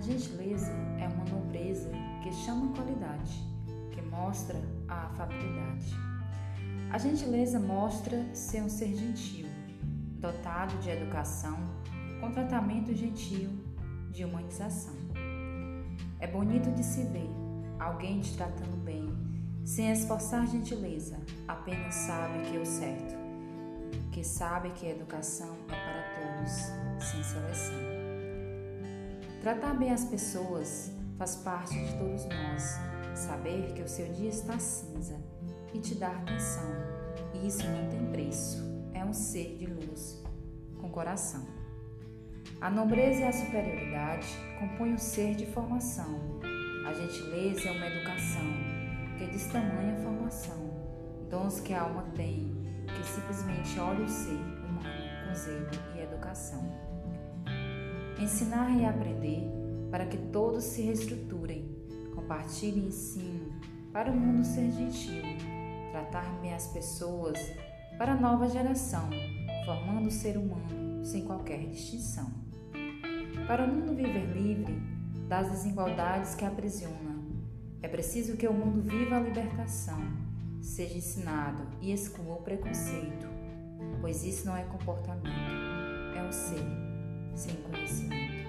gentileza é uma nobreza que chama qualidade, que mostra a afabilidade. A gentileza mostra ser um ser gentil, dotado de educação, com tratamento gentil, de humanização. É bonito de se ver alguém te tratando bem, sem esforçar gentileza, apenas sabe que é o certo, que sabe que a educação é para todos, sem seleção. Tratar bem as pessoas faz parte de todos nós. Saber que o seu dia está cinza e te dar atenção, e isso não tem preço. É um ser de luz, com coração. A nobreza e a superioridade compõem o ser de formação. A gentileza é uma educação que diz tamanha formação, dons que a alma tem, que simplesmente olha o ser humano com zelo e educação. Ensinar e aprender para que todos se reestruturem, compartilhem ensino para o mundo ser gentil, tratar bem as pessoas para a nova geração, formando o ser humano sem qualquer distinção. Para o mundo viver livre das desigualdades que aprisiona, é preciso que o mundo viva a libertação, seja ensinado e exclua o preconceito, pois isso não é comportamento, é um ser sem conhecimento.